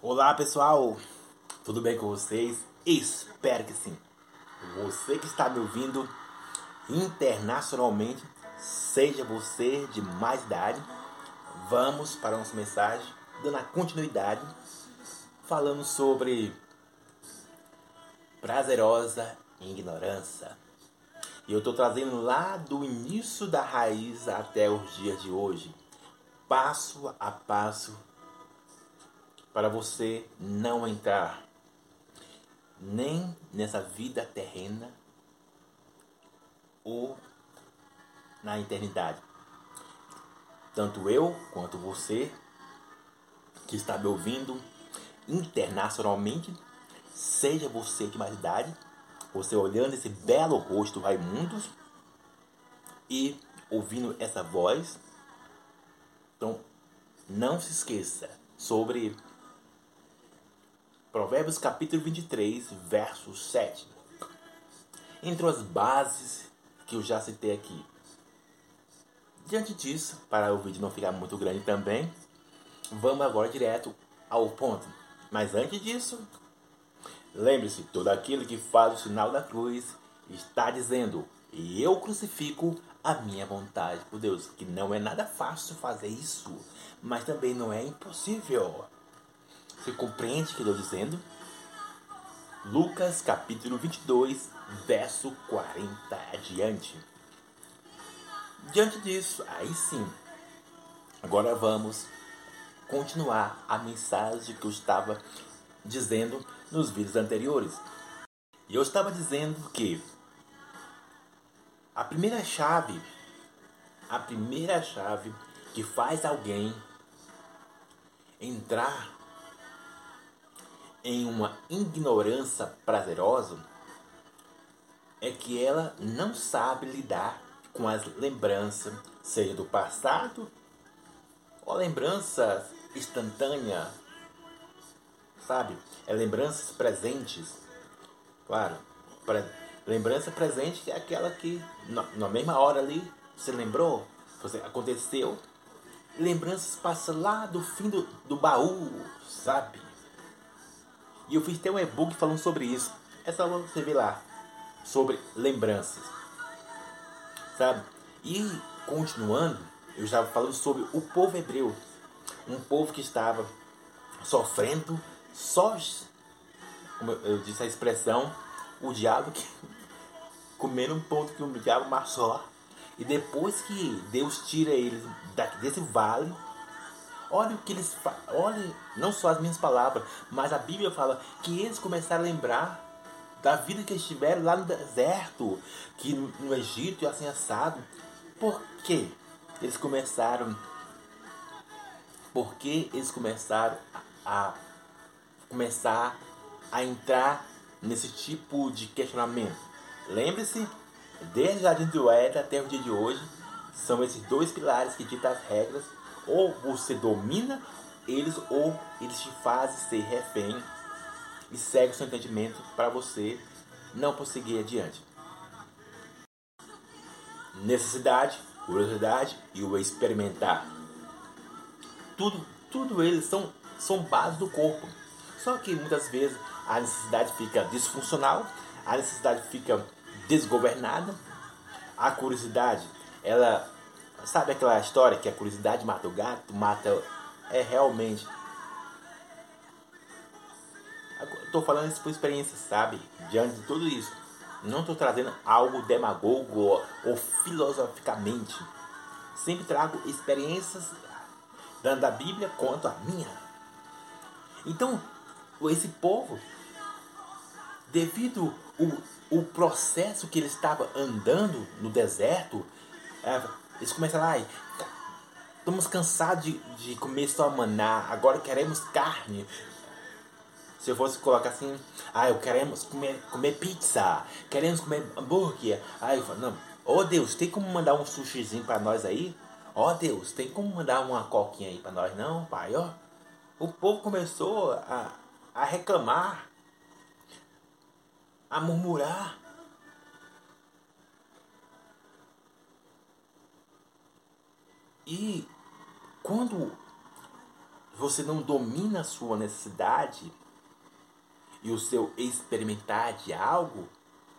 Olá pessoal, tudo bem com vocês? Espero que sim. Você que está me ouvindo internacionalmente, seja você de mais idade, vamos para nossa mensagem, dando a continuidade, falando sobre prazerosa ignorância. E eu estou trazendo lá do início da raiz até os dias de hoje, passo a passo para você não entrar nem nessa vida terrena ou na eternidade. Tanto eu quanto você que está me ouvindo internacionalmente, seja você de mais idade, você olhando esse belo rosto Raimundos e ouvindo essa voz. Então, não se esqueça sobre Provérbios capítulo 23, verso 7. Entre as bases que eu já citei aqui. Diante disso, para o vídeo não ficar muito grande também, vamos agora direto ao ponto. Mas antes disso, lembre-se, todo aquele que faz o sinal da cruz está dizendo, e eu crucifico a minha vontade por Deus, que não é nada fácil fazer isso, mas também não é impossível. Você compreende o que eu estou dizendo? Lucas capítulo 22, verso 40 adiante. Diante disso, aí sim, agora vamos continuar a mensagem que eu estava dizendo nos vídeos anteriores. E eu estava dizendo que a primeira chave, a primeira chave que faz alguém entrar em uma ignorância prazerosa é que ela não sabe lidar com as lembranças, seja do passado ou lembranças instantâneas, sabe? É lembranças presentes. Claro, lembrança presente é aquela que na, mesma hora ali você lembrou, você aconteceu. Lembranças passam lá do fim do, do baú, sabe? E eu fiz até um e-book falando sobre isso. É só você ver lá. Sobre lembranças. Sabe? E continuando, eu estava falando sobre o povo hebreu. Um povo que estava sofrendo só, como eu disse a expressão, o diabo que comendo um ponto que o diabo amassou. E depois que Deus tira eles desse vale, Olha o que eles olha não só as minhas palavras, mas a Bíblia fala que eles começaram a lembrar da vida que eles tiveram lá no deserto, que no Egito e assim assado. Por quê? Eles começaram porque eles começaram a, a começar a entrar nesse tipo de questionamento. Lembre-se, desde a do Éden até o dia de hoje, são esses dois pilares que ditam as regras ou você domina eles ou eles te fazem ser refém e segue o seu entendimento para você não prosseguir adiante. Necessidade, curiosidade e o experimentar. Tudo, tudo eles são, são bases do corpo. Só que muitas vezes a necessidade fica disfuncional, a necessidade fica desgovernada, a curiosidade ela Sabe aquela história que a curiosidade mata o gato? Mata. É realmente. Estou falando isso por experiência, sabe? Diante de tudo isso. Não estou trazendo algo demagogo ou, ou filosoficamente. Sempre trago experiências tanto da Bíblia quanto a minha. Então, esse povo, devido o, o processo que ele estava andando no deserto, é, eles começam lá, estamos cansados de, de comer só maná, agora queremos carne. Se eu fosse colocar assim, ah, eu queremos comer, comer pizza, queremos comer hambúrguer. Aí eu falo, não, oh Deus, tem como mandar um sushizinho para nós aí? Ó oh, Deus, tem como mandar uma coquinha aí para nós não, pai? Ó, o povo começou a, a reclamar, a murmurar. E quando você não domina a sua necessidade e o seu experimentar de algo,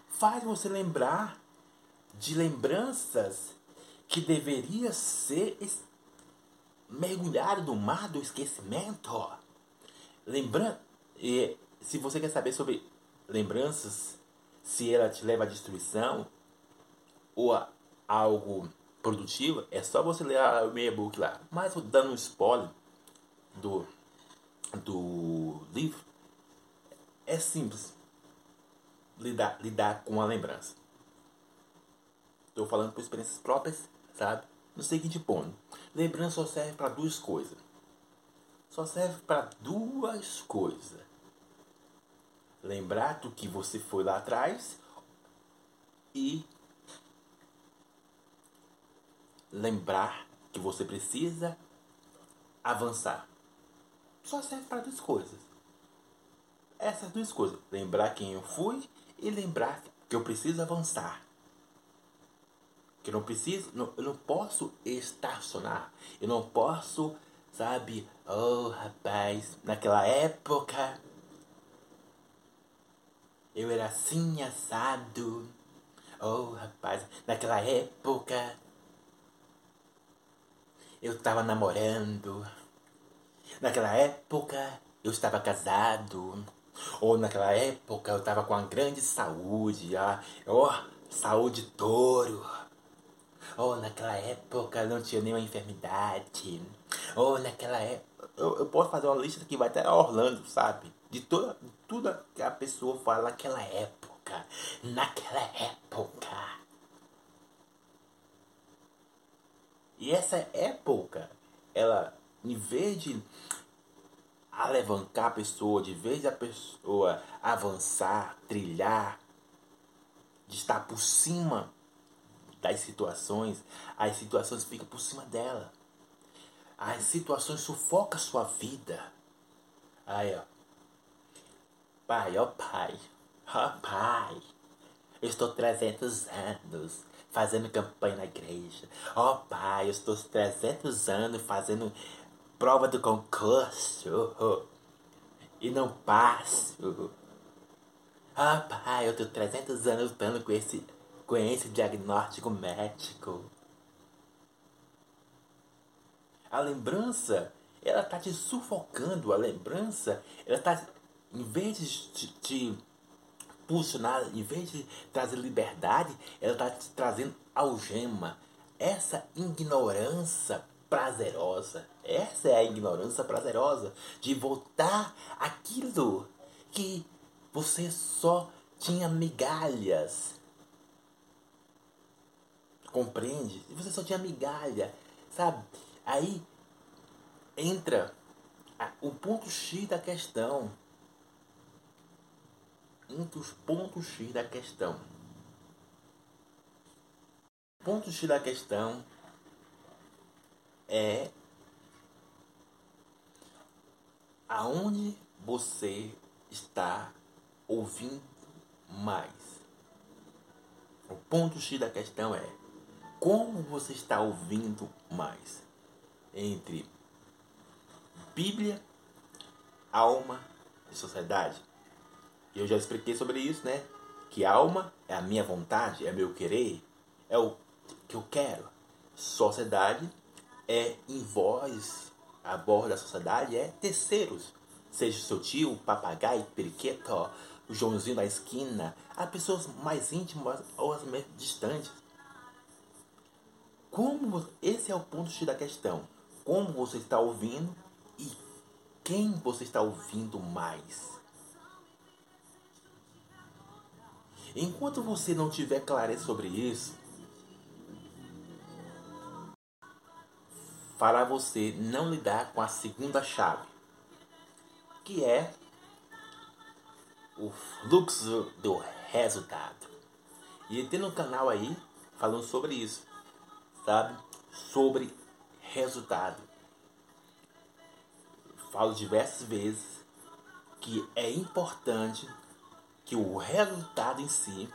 faz você lembrar de lembranças que deveria ser mergulhado no mar do esquecimento. Lembrando, e se você quer saber sobre lembranças, se ela te leva à destruição ou a algo produtivo, é só você ler o e-book lá. Mas dando um spoiler do, do livro, é simples lidar, lidar com a lembrança. Estou falando por experiências próprias, sabe? No seguinte ponto: lembrança só serve para duas coisas. Só serve para duas coisas. Lembrar do que você foi lá atrás e lembrar que você precisa avançar. Só serve para duas coisas. Essas duas coisas. Lembrar quem eu fui e lembrar que eu preciso avançar. Que eu não preciso, não, eu não posso estacionar. Eu não posso, sabe, oh rapaz, naquela época eu era assim assado. Oh rapaz, naquela época eu estava namorando. Naquela época eu estava casado. Ou naquela época eu estava com uma grande saúde. Ah, oh, saúde touro. Ou naquela época não tinha nenhuma enfermidade. Ou naquela época. Eu, eu posso fazer uma lista que vai até Orlando, sabe? De toda, de tudo que a pessoa fala naquela época. Naquela época. E essa época, ela, em vez de alavancar a pessoa, de vez a pessoa avançar, trilhar, de estar por cima das situações, as situações ficam por cima dela. As situações sufocam sua vida. Aí, ó. Pai, ó pai. Ó pai. Estou 300 anos fazendo campanha na igreja. Ó oh, pai, eu estou 300 anos fazendo prova do concurso e não passo. Ah, oh, pai, eu tenho 300 anos lutando com esse, com esse diagnóstico médico. A lembrança, ela tá te sufocando. A lembrança, ela tá, em vez de te pulsionar, em vez de trazer liberdade, ela está te trazendo algema. Essa ignorância prazerosa, essa é a ignorância prazerosa de voltar aquilo que você só tinha migalhas. Compreende? Você só tinha migalha, sabe? Aí entra o ponto X da questão um dos pontos X da questão. O ponto X da questão é aonde você está ouvindo mais. O ponto X da questão é como você está ouvindo mais entre Bíblia, alma e sociedade. Eu já expliquei sobre isso, né? Que alma é a minha vontade, é meu querer, é o que eu quero. Sociedade é em voz, a borda da sociedade é terceiros. Seja seu tio, papagaio, periquito, ó, o Joãozinho da esquina, as pessoas mais íntimas ou as mais distantes. Como esse é o ponto X da questão. Como você está ouvindo e quem você está ouvindo mais. Enquanto você não tiver clareza sobre isso, fará você não lidar com a segunda chave, que é o fluxo do resultado. E tem um canal aí falando sobre isso, sabe? Sobre resultado. Falo diversas vezes que é importante que o resultado em si,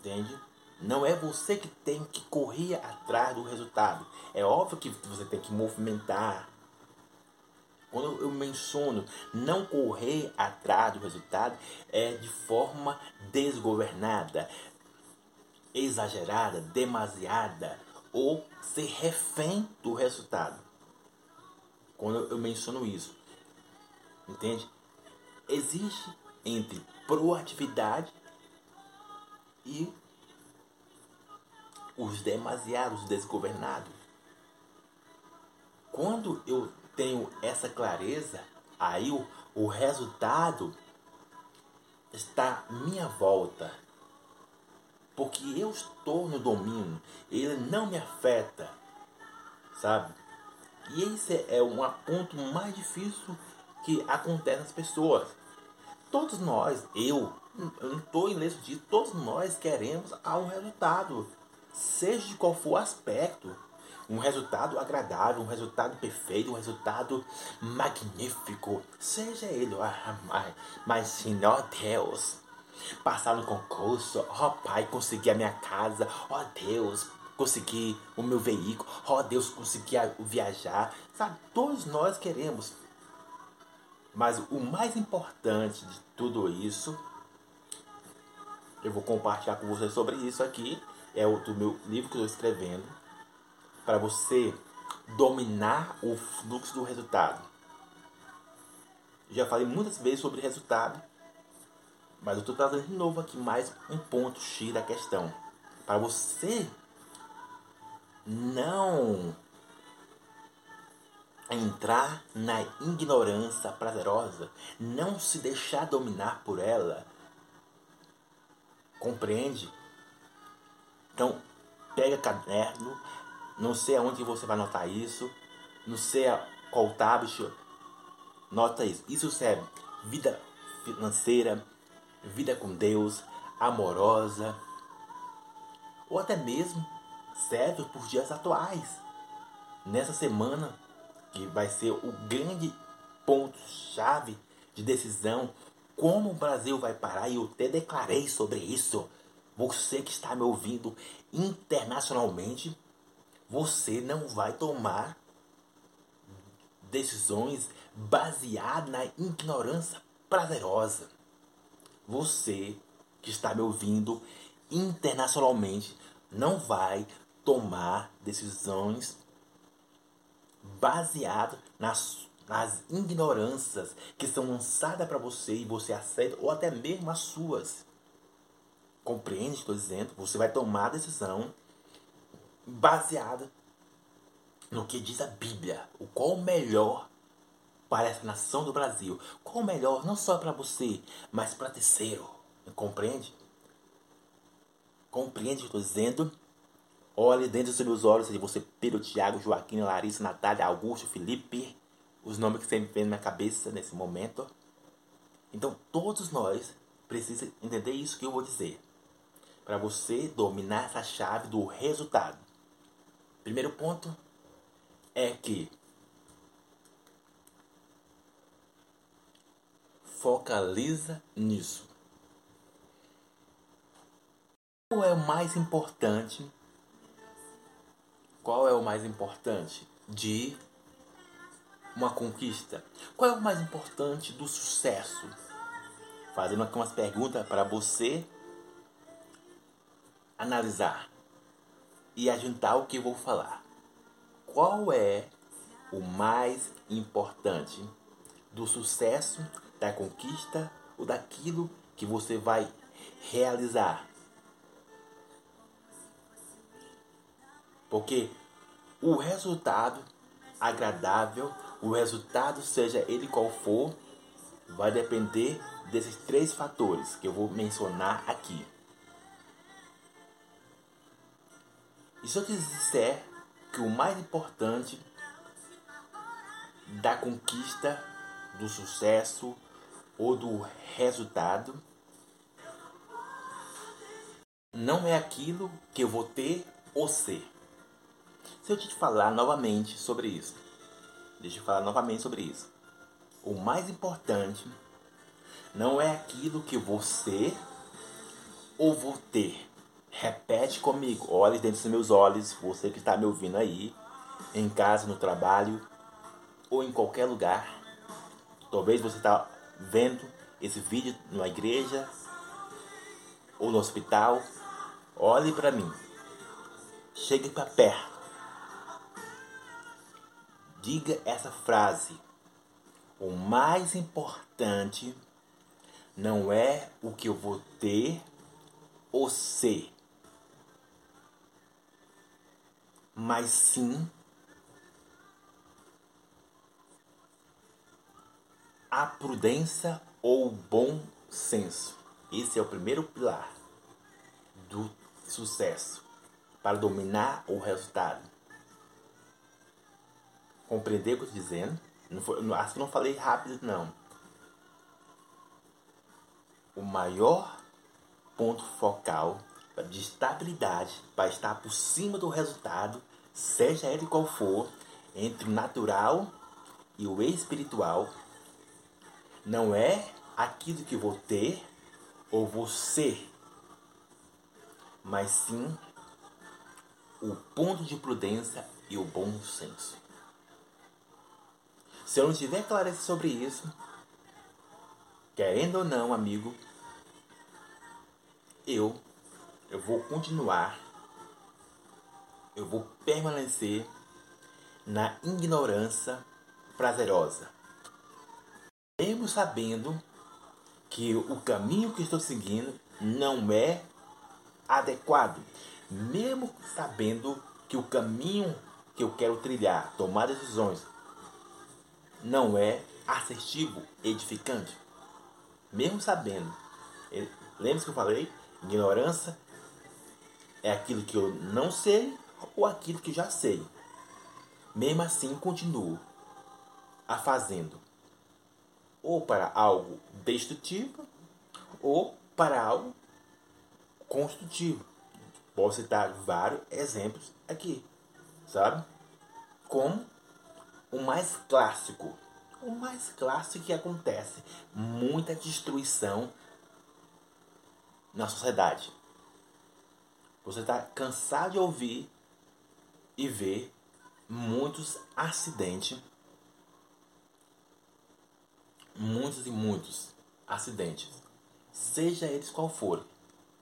entende? Não é você que tem que correr atrás do resultado. É óbvio que você tem que movimentar. Quando eu menciono não correr atrás do resultado, é de forma desgovernada, exagerada, demasiada ou ser refém do resultado. Quando eu menciono isso, entende? Existe entre proatividade e os demasiados desgovernados. Quando eu tenho essa clareza, aí o, o resultado está à minha volta. Porque eu estou no domínio, ele não me afeta, sabe? E esse é um ponto mais difícil que acontece nas pessoas. Todos nós, eu, eu não estou em disso, todos nós queremos um resultado seja de qual for o aspecto, um resultado agradável, um resultado perfeito, um resultado magnífico, seja ele, ah, mas, mas Senhor Deus, passar no concurso, ó oh, Pai, conseguir a minha casa, ó oh, Deus, conseguir o meu veículo, ó oh, Deus, conseguir viajar, sabe? Todos nós queremos. Mas o mais importante de tudo isso, eu vou compartilhar com vocês sobre isso aqui, é o do meu livro que eu estou escrevendo para você dominar o fluxo do resultado. Já falei muitas vezes sobre resultado, mas eu estou trazendo de novo aqui mais um ponto X da questão. Para você não entrar na ignorância prazerosa, não se deixar dominar por ela. Compreende? Então, pega caderno, não sei aonde você vai anotar isso, não sei qual tablet, nota isso. Isso serve vida financeira, vida com Deus, amorosa, ou até mesmo serve por dias atuais. Nessa semana, que vai ser o grande ponto-chave de decisão, como o Brasil vai parar, e eu até declarei sobre isso. Você que está me ouvindo internacionalmente, você não vai tomar decisões baseadas na ignorância prazerosa. Você que está me ouvindo internacionalmente não vai tomar decisões baseadas nas, nas ignorâncias que são lançadas para você e você aceita, ou até mesmo as suas. Compreende o que estou dizendo? Você vai tomar a decisão baseada no que diz a Bíblia. O qual o melhor para essa nação do Brasil. Qual o melhor não só para você, mas para terceiro. Compreende? Compreende o que estou dizendo? Olhe dentro dos seus olhos de você, Pedro, Tiago, Joaquim, Larissa, Natália, Augusto, Felipe. Os nomes que sempre vem na minha cabeça nesse momento. Então todos nós precisamos entender isso que eu vou dizer para você dominar essa chave do resultado. Primeiro ponto é que focaliza nisso. Qual é o mais importante? Qual é o mais importante de uma conquista? Qual é o mais importante do sucesso? Fazendo aqui umas perguntas para você analisar e ajuntar o que eu vou falar. Qual é o mais importante do sucesso, da conquista ou daquilo que você vai realizar? Porque o resultado agradável, o resultado, seja ele qual for, vai depender desses três fatores que eu vou mencionar aqui. E se eu disser que o mais importante da conquista, do sucesso ou do resultado não é aquilo que eu vou ter ou ser. Se eu te falar novamente sobre isso, deixa eu falar novamente sobre isso. O mais importante não é aquilo que ser ou vou ter Repete comigo, olhe dentro dos meus olhos, você que está me ouvindo aí, em casa, no trabalho ou em qualquer lugar. Talvez você está vendo esse vídeo na igreja ou no hospital. Olhe para mim. Chegue para perto. Diga essa frase. O mais importante não é o que eu vou ter ou ser, mas sim a prudência ou o bom senso. Esse é o primeiro pilar do sucesso para dominar o resultado. Compreender o que eu estou dizendo? Não foi, acho que não falei rápido, não. O maior ponto focal de estabilidade para estar por cima do resultado, seja ele qual for, entre o natural e o espiritual, não é aquilo que vou ter ou vou ser, mas sim o ponto de prudência e o bom senso. Se eu não tiver clareza sobre isso, querendo ou não, amigo, eu eu vou continuar, eu vou permanecer na ignorância prazerosa. Mesmo sabendo que o caminho que estou seguindo não é adequado, mesmo sabendo que o caminho que eu quero trilhar, tomar decisões, não é assertivo, edificante, mesmo sabendo. Lembra que eu falei? Ignorância é aquilo que eu não sei ou aquilo que já sei. Mesmo assim, continuo a fazendo ou para algo destrutivo ou para algo construtivo. Posso citar vários exemplos aqui, sabe? Como o mais clássico, o mais clássico que acontece, muita destruição na sociedade. Você está cansado de ouvir e ver muitos acidentes, muitos e muitos acidentes, seja eles qual for,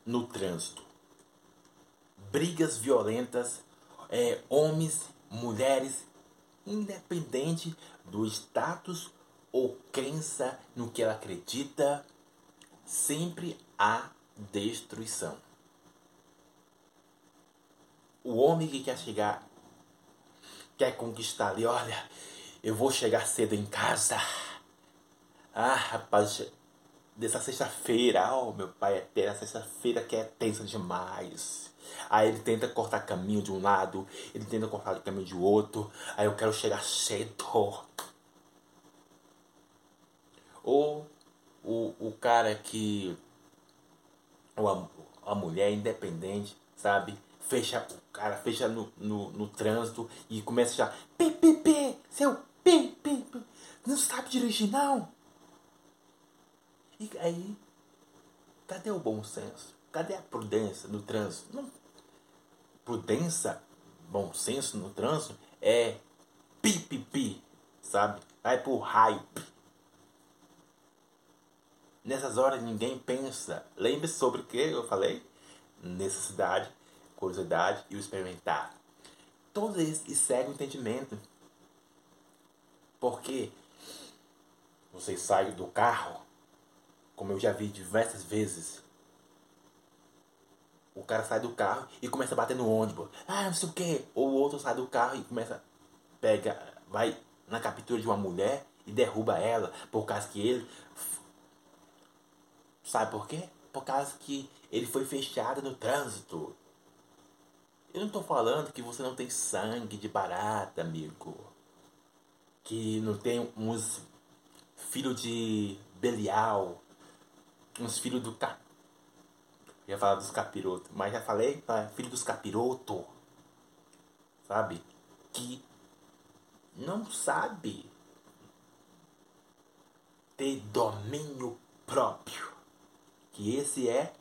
no trânsito, brigas violentas, é, homens, mulheres, independente do status ou crença no que ela acredita, sempre há destruição. O homem que quer chegar, quer conquistar ali, olha, eu vou chegar cedo em casa. Ah, rapaz, dessa sexta-feira, oh meu pai é essa sexta-feira que é tensa demais. Aí ele tenta cortar caminho de um lado, ele tenta cortar caminho de outro. Aí eu quero chegar cedo. Ou o, o cara que. Ou a, a mulher independente, sabe? fecha, o cara fecha no, no, no trânsito e começa já, pi, pi, pi, seu pi, pi, pi, não sabe dirigir não? E aí, cadê o bom senso? Cadê a prudência no trânsito? Não, prudência, bom senso no trânsito é pi, pi, pi, sabe? Vai pro raio. Nessas horas ninguém pensa. Lembre-se sobre o que eu falei? Necessidade curiosidade e o experimentar. Todos eles seguem o entendimento. Porque você sai do carro, como eu já vi diversas vezes. O cara sai do carro e começa a bater no ônibus. Ah, não sei o que. Ou o outro sai do carro e começa. Pega. Vai na captura de uma mulher e derruba ela. Por causa que ele. Sabe por quê? Por causa que ele foi fechado no trânsito. Eu não estou falando que você não tem sangue de barata, amigo. Que não tem uns filhos de Belial. Uns filhos do cap... ia falar dos capirotos, mas já falei, tá? filho dos capirotos. Sabe? Que não sabe ter domínio próprio. Que esse é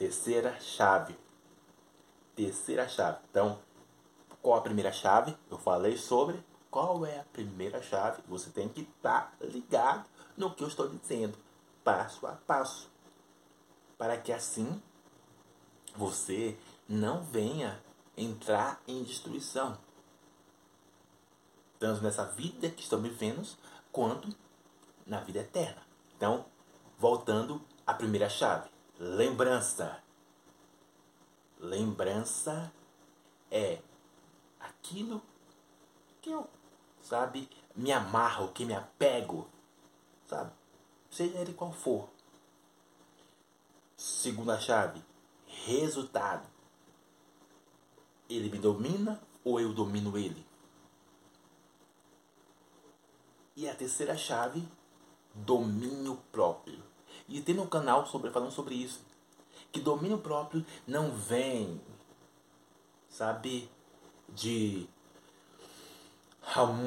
Terceira chave. Terceira chave. Então, qual a primeira chave? Eu falei sobre qual é a primeira chave. Você tem que estar tá ligado no que eu estou dizendo, passo a passo, para que assim você não venha entrar em destruição, tanto nessa vida que estamos vivendo, quanto na vida eterna. Então, voltando à primeira chave, lembrança. Lembrança é aquilo que eu, sabe, me amarro, que me apego, sabe? Seja ele qual for. Segunda chave, resultado. Ele me domina ou eu domino ele? E a terceira chave, domínio próprio. E tem um canal sobre, falando sobre isso. Que domínio próprio não vem, sabe, de Raum,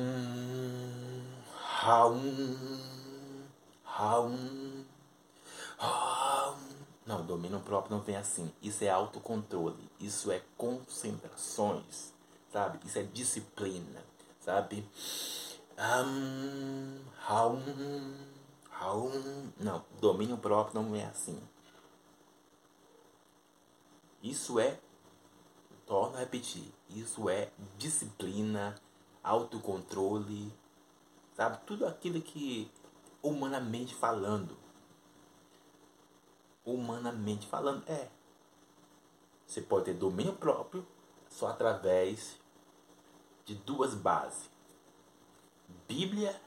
Raum, Raum, Raum. Não, domínio próprio não vem assim. Isso é autocontrole. Isso é concentrações, sabe? Isso é disciplina, sabe? Um, Raum, Raum. Não, domínio próprio não é assim. Isso é, torno a repetir, isso é disciplina, autocontrole, sabe? Tudo aquilo que, humanamente falando, humanamente falando, é. Você pode ter domínio próprio só através de duas bases: Bíblia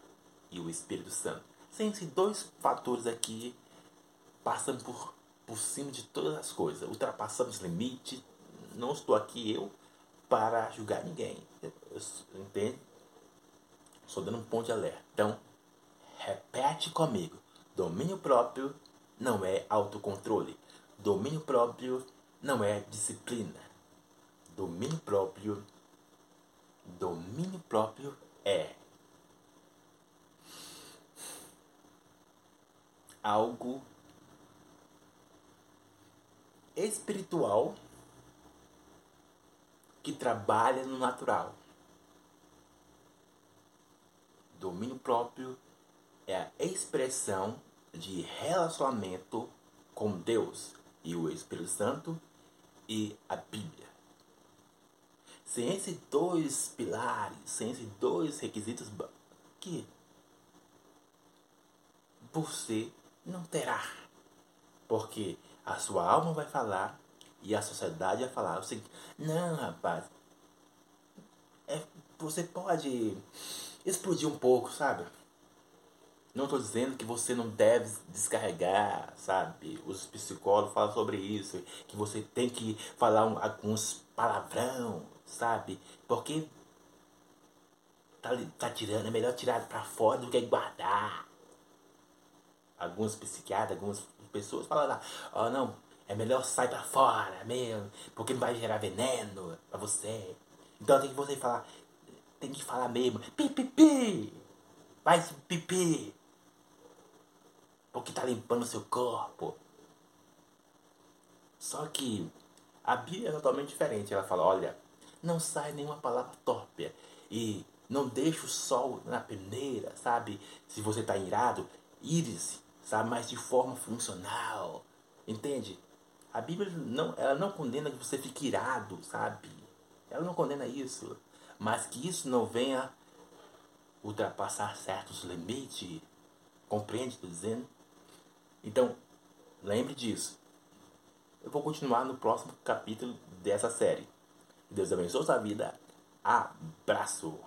e o Espírito Santo. Sem esses dois fatores aqui, passando por, por cima de todas as coisas, ultrapassando os limites. Não estou aqui eu para julgar ninguém. Entende? Estou dando um ponto de alerta. Então, repete comigo. Domínio próprio não é autocontrole. Domínio próprio não é disciplina. Domínio próprio. Domínio próprio é algo espiritual que trabalha no natural. Domínio próprio é a expressão de relacionamento com Deus e o Espírito Santo e a Bíblia. Sem esses dois pilares, sem esses dois requisitos que você não terá. Porque a sua alma vai falar e a sociedade vai falar o seguinte, não rapaz, é, você pode explodir um pouco, sabe? Não estou dizendo que você não deve descarregar, sabe? Os psicólogos falam sobre isso, que você tem que falar um, alguns palavrão, sabe? Porque tá, tá tirando, é melhor tirar para fora do que guardar. Alguns psiquiatras, algumas pessoas falam lá, ó, oh, não, é melhor sair pra fora mesmo, porque não vai gerar veneno pra você. Então tem que você falar, tem que falar mesmo, pi, pi, pi, faz pipi, porque tá limpando o seu corpo. Só que a Bíblia é totalmente diferente. Ela fala, olha, não sai nenhuma palavra torpe e não deixe o sol na peneira, sabe? Se você tá irado, ire-se, sabe? Mas de forma funcional, entende? A Bíblia não, ela não condena que você fique irado, sabe? Ela não condena isso. Mas que isso não venha ultrapassar certos limites. Compreende? Estou dizendo? Então, lembre disso. Eu vou continuar no próximo capítulo dessa série. Deus abençoe sua vida. Abraço!